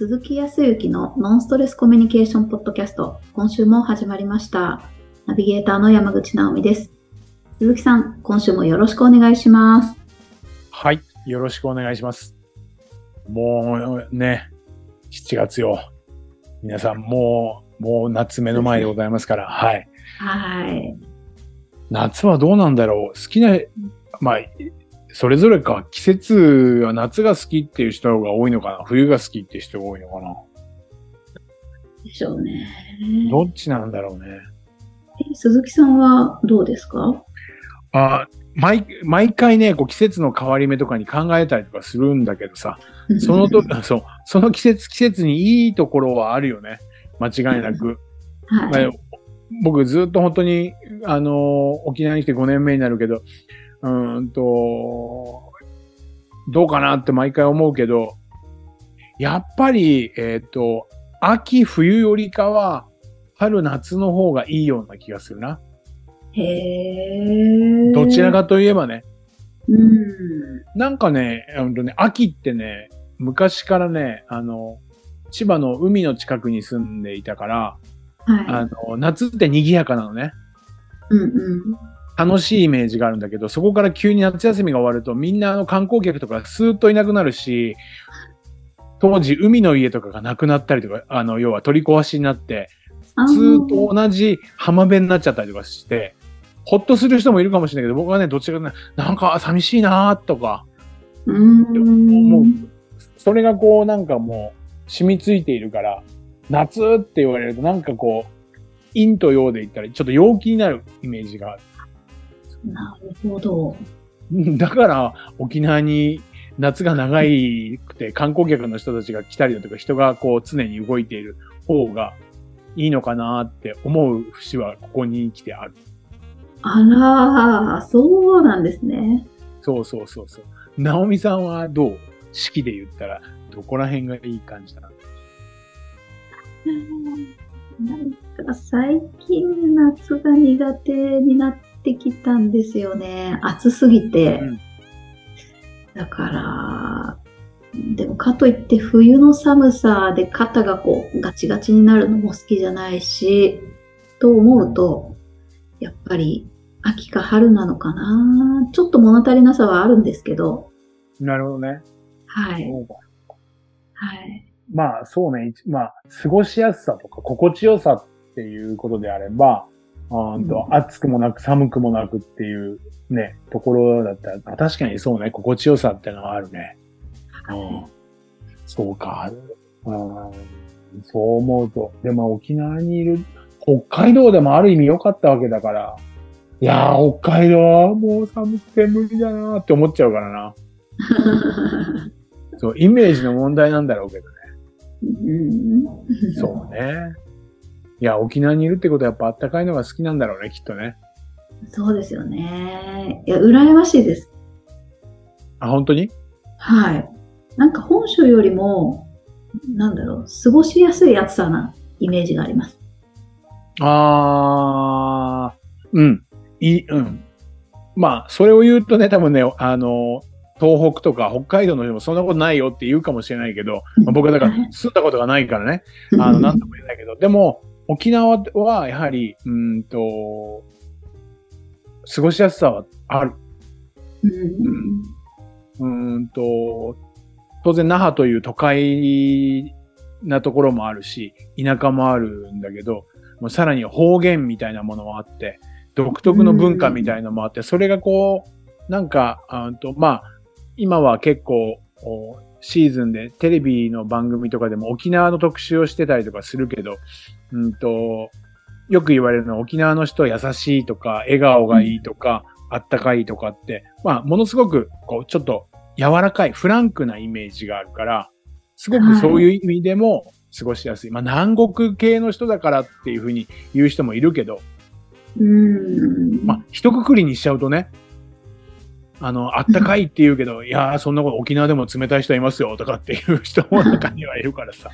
鈴木康之のノンストレスコミュニケーションポッドキャスト、今週も始まりました。ナビゲーターの山口直美です。鈴木さん、今週もよろしくお願いします。はい。よろしくお願いします。もうね、7月よ。皆さん、もう、もう夏目の前でございますから、はい。はい。夏はどうなんだろう好きな、まあ、それぞれか。季節は夏が好きっていう人が多いのかな？冬が好きっていう人が多いのかな？でしょうね。どっちなんだろうね。え鈴木さんはどうですか？あ毎毎回ね、こう季節の変わり目とかに考えたりとかするんだけどさ、そのと、そう、その季節季節にいいところはあるよね。間違いなく。はい。まあ僕ずっと本当に、あのー沖縄に来て5年目になるけど、うーんと、どうかなって毎回思うけど、やっぱり、えっ、と、秋、冬よりかは、春、夏の方がいいような気がするな。へーどちらかといえばね。うん。なんかね、うんとね、秋ってね、昔からね、あの、千葉の海の近くに住んでいたから、あはの、夏って賑やかなのね。い。うんうん。楽しいイメージがあるんだけど、そこから急に夏休みが終わると、みんなあの観光客とかスーッといなくなるし、当時海の家とかがなくなったりとか、あの、要は取り壊しになって、あずーっと同じ浜辺になっちゃったりとかして、ほっとする人もいるかもしれないけど、僕はね、どっちかなんか寂しいなーとか、うーん。思う。それがこうなんかもう染みついているから、夏って言われるとなんかこう、陰と陽で言ったらちょっと陽気になるイメージがある。なるほど。だから、沖縄に夏が長いくて観光客の人たちが来たりだとか人がこう常に動いている方がいいのかなって思う節はここに来てある。あら、そうなんですね。そうそう。そうそう。直美さんはどう。四季で言ったらどこら辺がいい感じだな。なんか最近夏が苦手になってきたんですよね。暑すぎて。うんだから、でもかといって冬の寒さで肩がこうガチガチになるのも好きじゃないし、と思うと、やっぱり秋か春なのかな。ちょっと物足りなさはあるんですけど、なるほどね。はい。はい。まあそうね、一まあ過ごしやすさとか心地よさっていうことであれば、あとうん暑くもなく寒くもなくっていうね、ところだったら、あ確かにそうね、心地よさってのはあるね。うん、そうか。うん、そう思うと、でも沖縄にいる、北海道でもある意味良かったわけだから、いやー、北海道はもう寒くて無理だなーって思っちゃうからな。そう、イメージの問題なんだろうけどね。うんそうね。いや、沖縄にいるってことはやっぱあったかいのが好きなんだろうね、きっとね。そうですよね。いや、羨ましいです。あ、本当に？はい。なんか本州よりも、なんだろう、過ごしやすい暑さなイメージがあります。あー、うん。いい、うん。まあ、それを言うとね、多分ね、あの、東北とか北海道の人もそんなことないよって言うかもしれないけど、まあ僕はだから住んだことがないからね、あの、なんとも言えないけど、でも、沖縄はやはり、うーんと、過ごしやすさはある。うんうーんと、当然那覇という都会なところもあるし、田舎もあるんだけど、もうさらに方言みたいなものもあって、独特の文化みたいなのもあって、それがこう、なんか、あとまあ、今は結構、おシーズンでテレビの番組とかでも沖縄の特集をしてたりとかするけど、うんと、よく言われるのは沖縄の人は優しいとか、笑顔がいいとか、あったかいとかって、まあ、ものすごく、こう、ちょっと柔らかい、フランクなイメージがあるから、すごくそういう意味でも過ごしやすい。まあ、南国系の人だからっていうふうに言う人もいるけど、うん。まあ、一括りにしちゃうとね、あの、あったかいって言うけど、いやー、そんなこと沖縄でも冷たい人いますよとかっていう人も中にはいるからさ。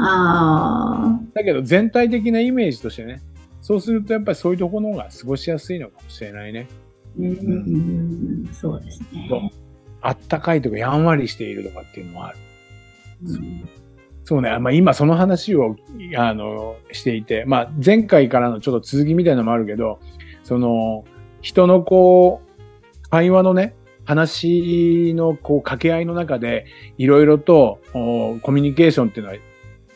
あだけど全体的なイメージとしてね、そうするとやっぱりそういうところの方が過ごしやすいのかもしれないね。ーうん。そうですね。あったかいとかやんわりしているとかっていうのもある。うんそうね。まあ今その話を、あの、していて、まあ前回からのちょっと続きみたいなのもあるけど、その、人のこう、会話のね、話のこう掛け合いの中で、いろいろとおコミュニケーションっていうのは、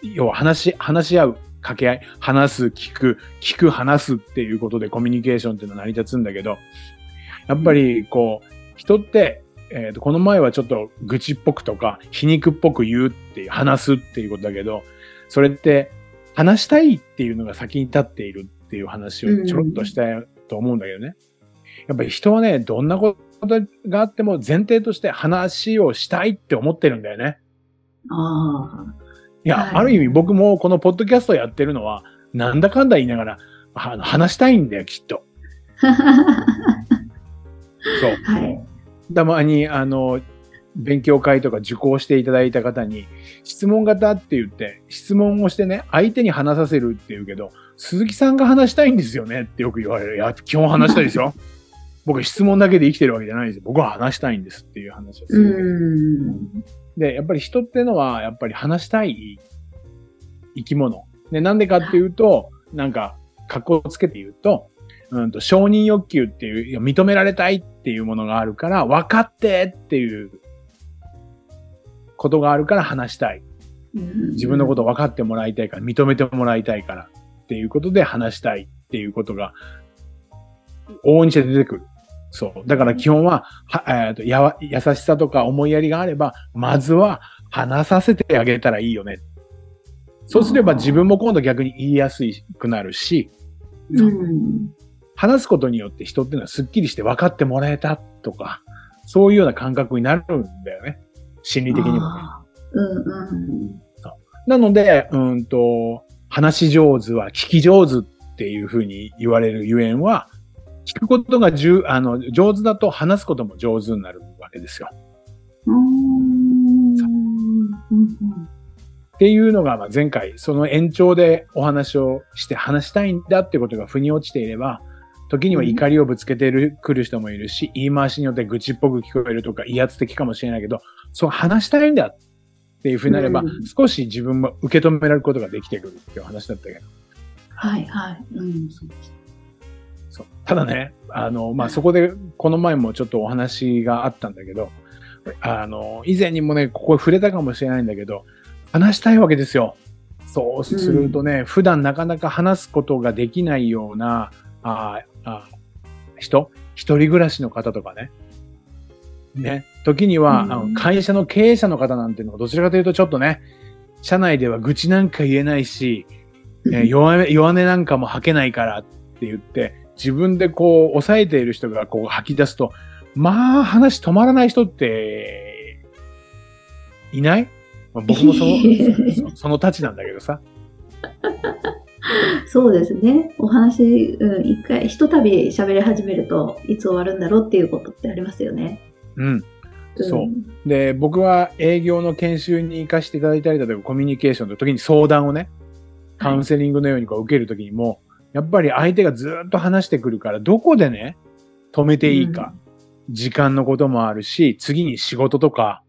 要は話し、話し合う掛け合い、話す、聞く、聞く、話すっていうことでコミュニケーションっていうのは成り立つんだけど、やっぱりこう、人って、えーと、この前はちょっと愚痴っぽくとか、皮肉っぽく言うっていう、話すっていうことだけど、それって話したいっていうのが先に立っているっていう話をちょろっとしたいと思うんだけどね。やっぱり人はね、どんなことがあっても前提として話をしたいって思ってるんだよね。ああ。いや、はいある意味僕もこのポッドキャストやってるのは、なんだかんだ言いながら、あの話したいんだよ、きっと。そう。はい。たまに、あの、勉強会とか受講していただいた方に、質問型って言って、質問をしてね、相手に話させるって言うけど、鈴木さんが話したいんですよねってよく言われる。いや、基本話したいですよ。僕質問だけで生きてるわけじゃないですよ。僕は話したいんですっていう話をすうる。ん。で、やっぱり人ってのは、やっぱり話したい生き物。で、なんでかっていうと、なんか、格好をつけて言うと、うんと、承認欲求っていう、いや認められたいっていうものがあるから、分かってっていうことがあるから話したい。自分のことを分かってもらいたいから、認めてもらいたいからっていうことで話したいっていうことが、往々にして出てくる。そう。だから基本は、はえーとやわ優しさとか思いやりがあれば、まずは話させてあげたらいいよね。そうすれば自分も今度逆に言いやすくなるし、うん。話すことによって人っていうのはスッキリして分かってもらえたとか、そういうような感覚になるんだよね。心理的にもね。うんうん。なので、うんと、話し上手は聞き上手っていうふうに言われるゆえんは、聞くことがじゅあの上手だと話すことも上手になるわけですよ。っていうのが、まあ前回、その延長でお話をして話したいんだってことが腑に落ちていれば、時には怒りをぶつけてる、くる人もいるし、言い回しによって愚痴っぽく聞こえるとか威圧的かもしれないけど、そう話したいんだっていうふうになれば、うん少し自分も受け止められることができてくるっていう話だったけど。はいはい。うん。そうですただね、あの、まあ、そこで、この前もちょっとお話があったんだけど、あの、以前にもね、ここ触れたかもしれないんだけど、話したいわけですよ。そうするとね、普段なかなか話すことができないような、ああ人？一人暮らしの方とかね。ね。時には、うんあの会社の経営者の方なんていうのは、どちらかというとちょっとね、社内では愚痴なんか言えないし、えー弱音なんかも吐けないからって言って、自分でこう、抑えている人がこう吐き出すと、まあ、話止まらない人って、いない、まあ僕もその、そ そのたちなんだけどさ。そうですね。お話、うん、一回、ひとたび喋り始めると、いつ終わるんだろうっていうことってありますよね。うん。そうんで、僕は営業の研修に行かせていただいたりだとか、コミュニケーションの時に相談をね、カウンセリングのようにこう受ける時にも、やっぱり相手がずっと話してくるから、どこでね、止めていいか。時間のこともあるし、次に仕事とか、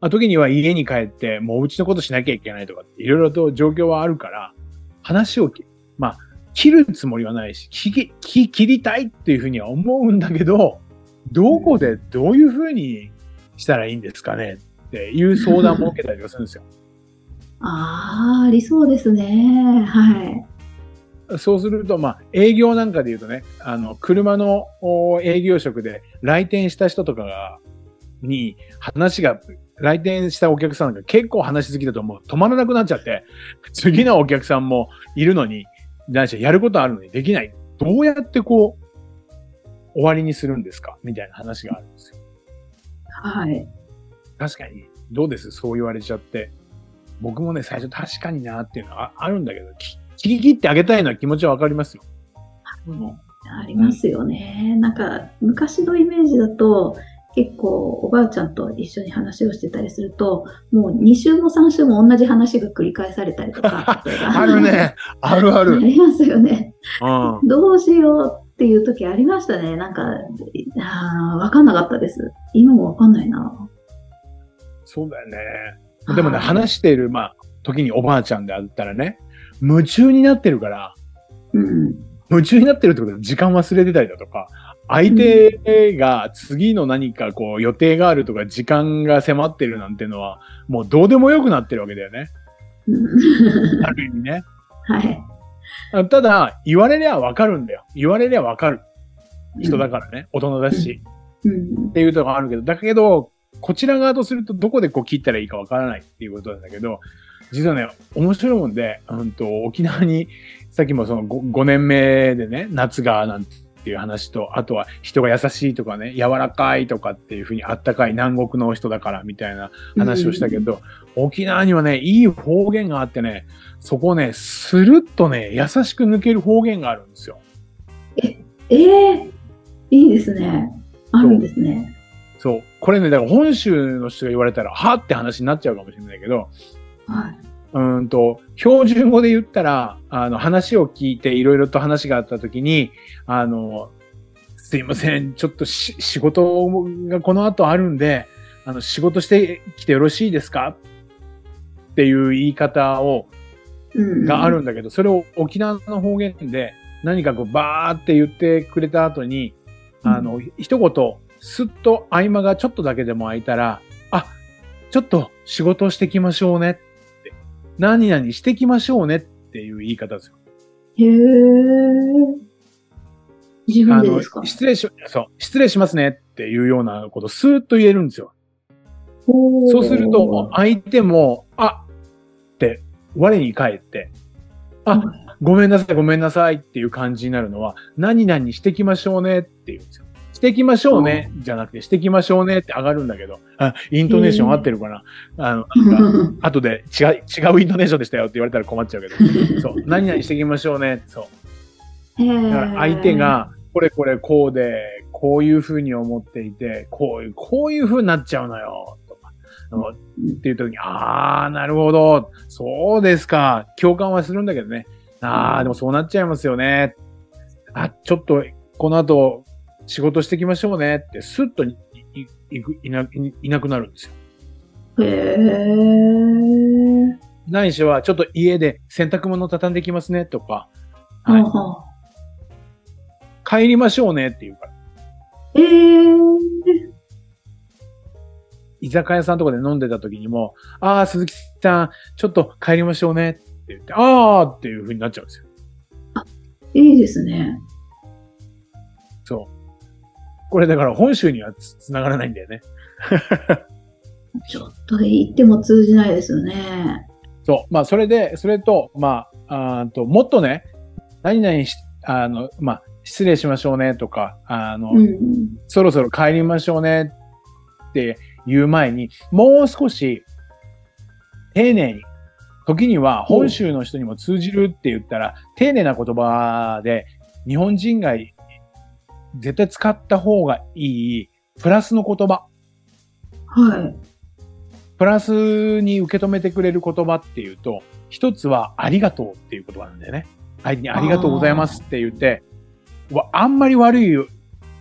あ時には家に帰って、もううちのことしなきゃいけないとかって、いろいろと状況はあるから、話をき、まあ、切るつもりはないし、切り、切切りたいっていうふうには思うんだけど、どこでどういうふうにしたらいいんですかねっていう相談も受けたりはするんですよ。ああ、ありそうですね。はい。そうすると、まあ、営業なんかで言うとね、あの、車のお営業職で来店した人とかが、に話が、来店したお客さんが結構話しすぎだともう止まらなくなっちゃって、次のお客さんもいるのに、何しろやることあるのにできない。どうやってこう、終わりにするんですか？みたいな話があるんですよ。はい。確かに、どうです？そう言われちゃって。僕もね、最初確かになっていうのはああるんだけど、き切り切ってあげたいのは気持ちはわかりますよ。ありますよね。なんか、昔のイメージだと、結構おばあちゃんと一緒に話をしてたりすると、もう2週も3週も同じ話が繰り返されたりとか。ある。ね。あるあある。りますよね。うん。どうしようっていう時ありましたね。なんか、あーわかんなかったです。今もわかんないな。そうだよね。でもね、はい話している、まあ、時におばあちゃんであったらね、夢中になってるから、うん。夢中になってるってことは時間忘れてたりだとか、相手が次の何かこう予定があるとか時間が迫ってるなんてのは、もうどうでもよくなってるわけだよね。うんある意味ね。はい。あただ、言われりゃわかるんだよ。言われりゃわかる人だからね。大人だし。うんっ。ていうところがあるけど、だけど、こちら側とするとどこでこう切ったらいいかわからないっていうことなんだけど、実はね、面白いもんで、うんと、沖縄に、さっきもその 5, 5年目でね、夏がなんていう話と、あとは人が優しいとかね、柔らかいとかっていうふうにあったかい南国の人だからみたいな話をしたけど、沖縄にはね、いい方言があってね、そこをね、スルッとね、優しく抜ける方言があるんですよ。ええいいですね。あるんですね。そう。これね、だから本州の人が言われたら、はって話になっちゃうかもしれないけど、はい。うーんと、標準語で言ったら、あの、話を聞いていろいろと話があったときに、あの、すいません、ちょっとし仕事がこの後あるんで、あの、仕事してきてよろしいですか？っていう言い方を、うん。があるんだけど、それを沖縄の方言で何かこうバーって言ってくれた後に、あの、一言、すっと合間がちょっとだけでも空いたら、あ、ちょっと仕事をしてきましょうね何々してきましょうねっていう言い方ですよ。へえ。自分でですか、失礼し、そう、失礼しますねっていうようなことをスーッと言えるんですよ。そうすると、相手も、あって、我に返って、あはいごめんなさい、ごめんなさいっていう感じになるのは、何々してきましょうねって言うんですよ。してきましょうね、じゃなくて、してきましょうねって上がるんだけど、あ、イントネーション合ってるかな、あの、なんか、後で違う、違うイントネーションでしたよって言われたら困っちゃうけど、そう、何々してきましょうね、そう。だから相手、が、これこれこうで、こういうふうに思っていて、こういう、こういうふうになっちゃうのよ、とか、っていう時に、あー、なるほど、そうですか、共感はするんだけどね。あー、でもそうなっちゃいますよね。あ、ちょっと、この後、仕事してきましょうねって、スッといいいくいないいなくなるんですよ。へえ。ないしは、ちょっと家で洗濯物畳んできますね、とか、はい、は帰りましょうねって言うから。ええ。居酒屋さんとかで飲んでた時にも、ああ、鈴木さん、ちょっと帰りましょうねって言って、ああっていう風になっちゃうんですよ。いいですね。そう。これだから本州にはつつながらないんだよね。ちょっと言っても通じないですよね。そう。まあ、それで、それと、まあ、あーと、もっとね、何々し、あの、まあ、失礼しましょうねとか、あの、うん。そろそろ帰りましょうねって言う前に、もう少し丁寧に、時には本州の人にも通じるって言ったら、丁寧な言葉で日本人が絶対使った方がいいプラスの言葉、はい。プラスに受け止めてくれる言葉っていうと、一つはありがとうっていう言葉なんだよね。相手にありがとうございますって言って、わあんまり悪い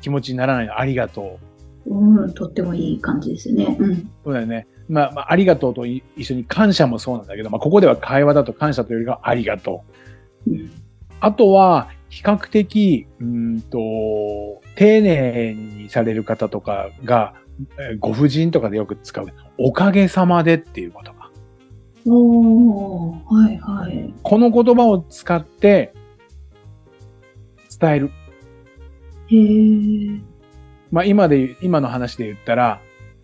気持ちにならないの。ありがとう。うん、とってもいい感じですね。うん。そうだよね。まあ、まあ、ありがとうとい一緒に感謝もそうなんだけど、まあ、ここでは会話だと感謝というよりはありがとう。うんあとは、比較的、うーんと、丁寧にされる方とかが、えーご婦人とかでよく使う、おかげさまでっていう言葉。おー、はいはい。この言葉を使って、伝える。へー。まあ、今で今の話で言ったら、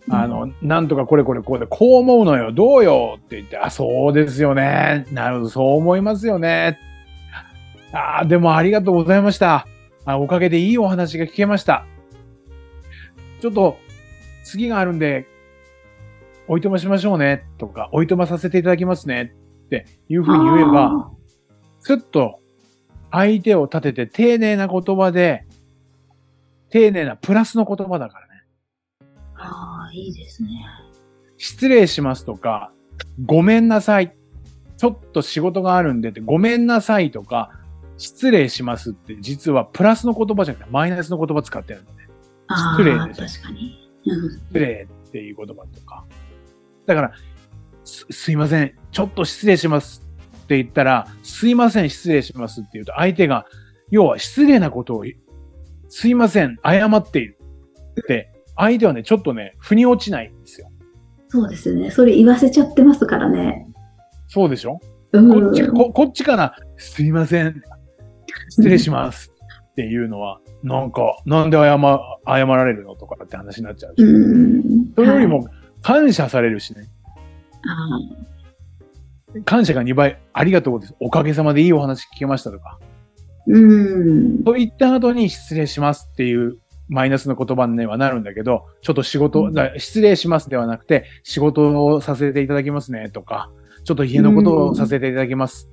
あの、なんとかこれこれこうで、こう思うのよ、どうよって言って、あ、そうですよね。なるほど、そう思いますよね。ああ、でもありがとうございました。あおかげでいいお話が聞けました。ちょっと、次があるんで、おいとましましょうね、とか、おいとまさせていただきますね、っていうふうに言えば、あすっと相手を立てて丁寧な言葉で、丁寧なプラスの言葉だからね。ーあー、いいですね。失礼しますとか、ごめんなさい。ちょっと仕事があるんでって、ごめんなさいとか、失礼しますって実はプラスの言葉じゃなくてマイナスの言葉使ってるんだね。あ失礼ですー確かに。うん。失礼っていう言葉とか。だから、す、すいません、ちょっと失礼しますって言ったら、すいません、失礼しますって言うと、相手が、要は失礼なことを、すいません、謝っているって、相手はね、ちょっとね、腑に落ちないんですよ。そうですね。それ言わせちゃってますからね。そうでしょうん。こっち、ここっちから、すいません、失礼しますっていうのは、なんか、なんで謝、謝られるのとかって話になっちゃう。それよりはい、も、感謝されるしね。感謝が2倍、ありがとうです。おかげさまでいいお話聞けましたとか。うん。と言った後に失礼しますっていうマイナスの言葉にはなるんだけど、ちょっと仕事、失礼しますではなくて、仕事をさせていただきますねとか、ちょっと家のことをさせていただきます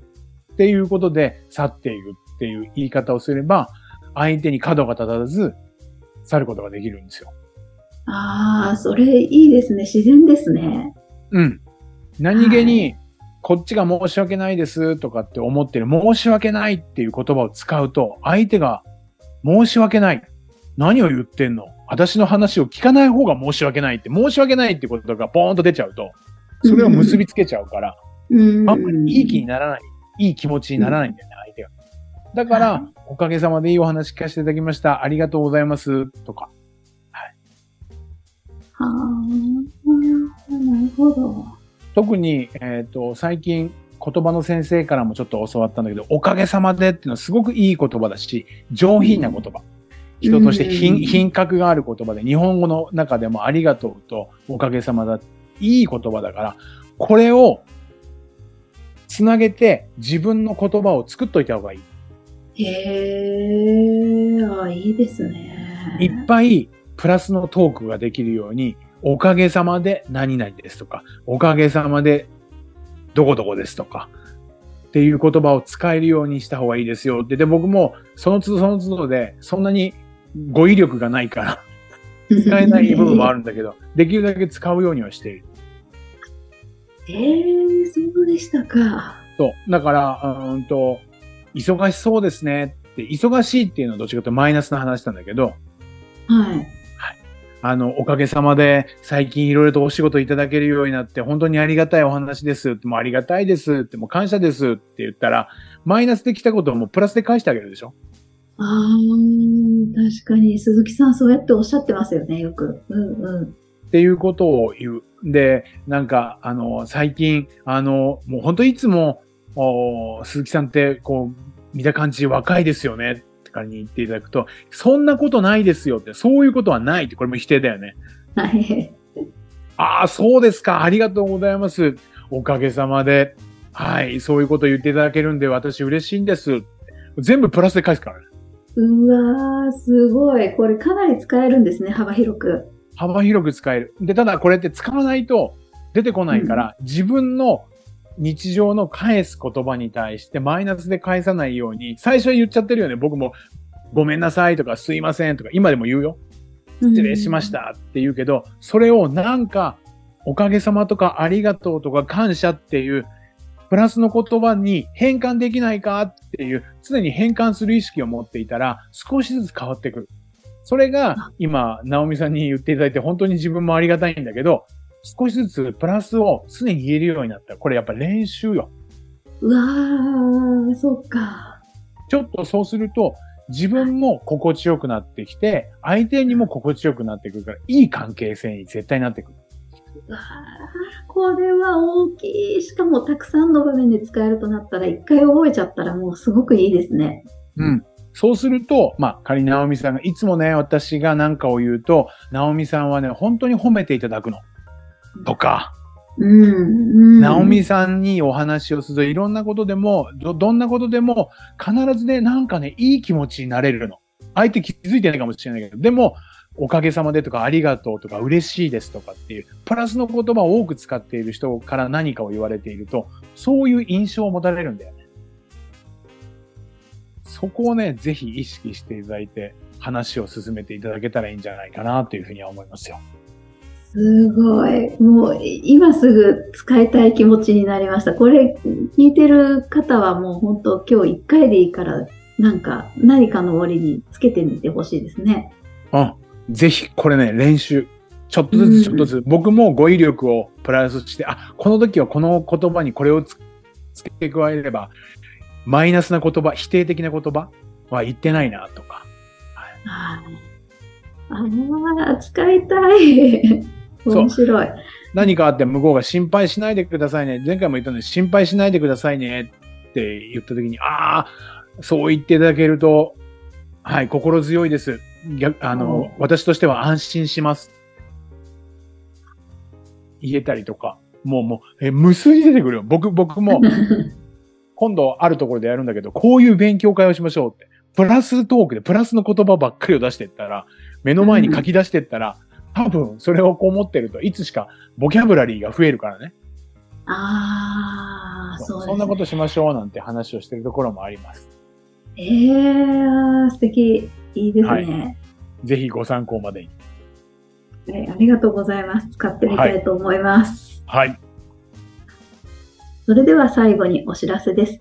っていうことで去っていくっていう言い方をすれば、相手に角が立たず去ることができるんですよ。ああ、それいいですね。自然ですね。うん。何気はに、こっちが申し訳ないですとかって思ってる、申し訳ないっていう言葉を使うと、相手が申し訳ない。何を言ってんの？私の話を聞かない方が申し訳ないって、申し訳ないってことがポーンと出ちゃうと、それを結びつけちゃうから、うん。あんまりいい気にならない、いい気持ちにならないんだよね、相手が。だから、はいおかげさまでいいお話聞かせていただきました。ありがとうございます。とか。はあ、なるほど。特に、えっ、と、最近、言葉の先生からもちょっと教わったんだけど、おかげさまでっていうのはすごくいい言葉だし、上品な言葉。人として品うん品格がある言葉で、日本語の中でもありがとうとおかげさまだ。いい言葉だから、これをつなげて自分の言葉を作っといた方がいい。へえ、あいいですね。いっぱいプラスのトークができるように、おかげさまで何々ですとか、おかげさまでどこどこですとか、っていう言葉を使えるようにした方がいいですよって。で、僕もその都度その都度で、そんなに語彙力がないから、使えない部分もあるんだけど、できるだけ使うようにはしている。ええそうでしたか。そう。だから、うーんと、忙しそうですねって、忙しいっていうのはどっちかというとマイナスな話なんだけど、はい。あの、おかげさまで最近いろいろとお仕事いただけるようになって本当にありがたいお話ですって、もうありがたいですって、もう感謝ですって言ったら、マイナスで来たことをもうプラスで返してあげるでしょ？ああ、確かに鈴木さんそうやっておっしゃってますよね、よく。うんうん。っていうことを言う。で、なんか、あの、最近、あの、もう本当いつも、お鈴木さんって、こう、見た感じ若いですよねって仮に言っていただくと、そんなことないですよって、そういうことはないって、これも否定だよね。はい。ああ、そうですか。ありがとうございます。おかげさまで。はい。そういうこと言っていただけるんで、私嬉しいんです。全部プラスで返すからね。うわー、すごい。これかなり使えるんですね、幅広く。幅広く使える。で、ただこれって使わないと出てこないから、自分の日常の返す言葉に対してマイナスで返さないように、最初は言っちゃってるよね。僕も、ごめんなさいとか、すいませんとか、今でも言うよ。失礼しましたって言うけど、それをなんか、おかげさまとかありがとうとか感謝っていう、プラスの言葉に変換できないかっていう、常に変換する意識を持っていたら、少しずつ変わってくる。それが、今、直美さんに言っていただいて、本当に自分もありがたいんだけど、少しずつプラスを常に言えるようになった。これやっぱ練習よ。うわー、そっか。ちょっとそうすると、自分も心地よくなってきて、相手にも心地よくなってくるから、いい関係性に絶対なってくる。うわー、これは大きい。しかもたくさんの場面で使えるとなったら、一回覚えちゃったらもうすごくいいですね。うん。そうすると、まあ、仮に直美さんが、いつもね、私が何かを言うと、直美さんはね、本当に褒めていただくの。とか、うん。うん、直美さんにお話をすると、いろんなことでも、ど、どんなことでも、必ずね、なんかね、いい気持ちになれるの。相手気づいてないかもしれないけど、でも、おかげさまでとか、ありがとうとか、嬉しいですとかっていう、プラスの言葉を多く使っている人から何かを言われていると、そういう印象を持たれるんだよね。そこをね、ぜひ意識していただいて、話を進めていただけたらいいんじゃないかなというふうには思いますよ。すごい。もう今すぐ使いたい気持ちになりました。これ聞いてる方はもう本当今日一回でいいから、なんか何かの折につけてみてほしいですね。うん。ぜひ、これね、練習。ちょっとずつちょっとずつ、僕も語彙力をプラスして、あ、この時はこの言葉にこれをつ付け加えれば、マイナスな言葉、否定的な言葉は言ってないなとか。はい。ああ、使いたい。そう面白い。何かあって向こうが心配しないでくださいね。前回も言ったので、心配しないでくださいねって言った時に、ああ、そう言っていただけると、はい、心強いです。逆あの、私としては安心します。言えたりとか、もうもう、え、無数に出てくるよ。僕、僕も、今度あるところでやるんだけど、こういう勉強会をしましょうって。プラストークでプラスの言葉ばっかりを出していったら、目の前に書き出していったら、多分それをこう持ってると、いつしかボキャブラリーが増えるからね。ああ、そうね。そんなことしましょうなんて話をしてるところもあります。ええー、素敵。いいですね、ぜひご参考までに。はいありがとうございます。使ってみたいと思います。はい。それでは最後にお知らせです。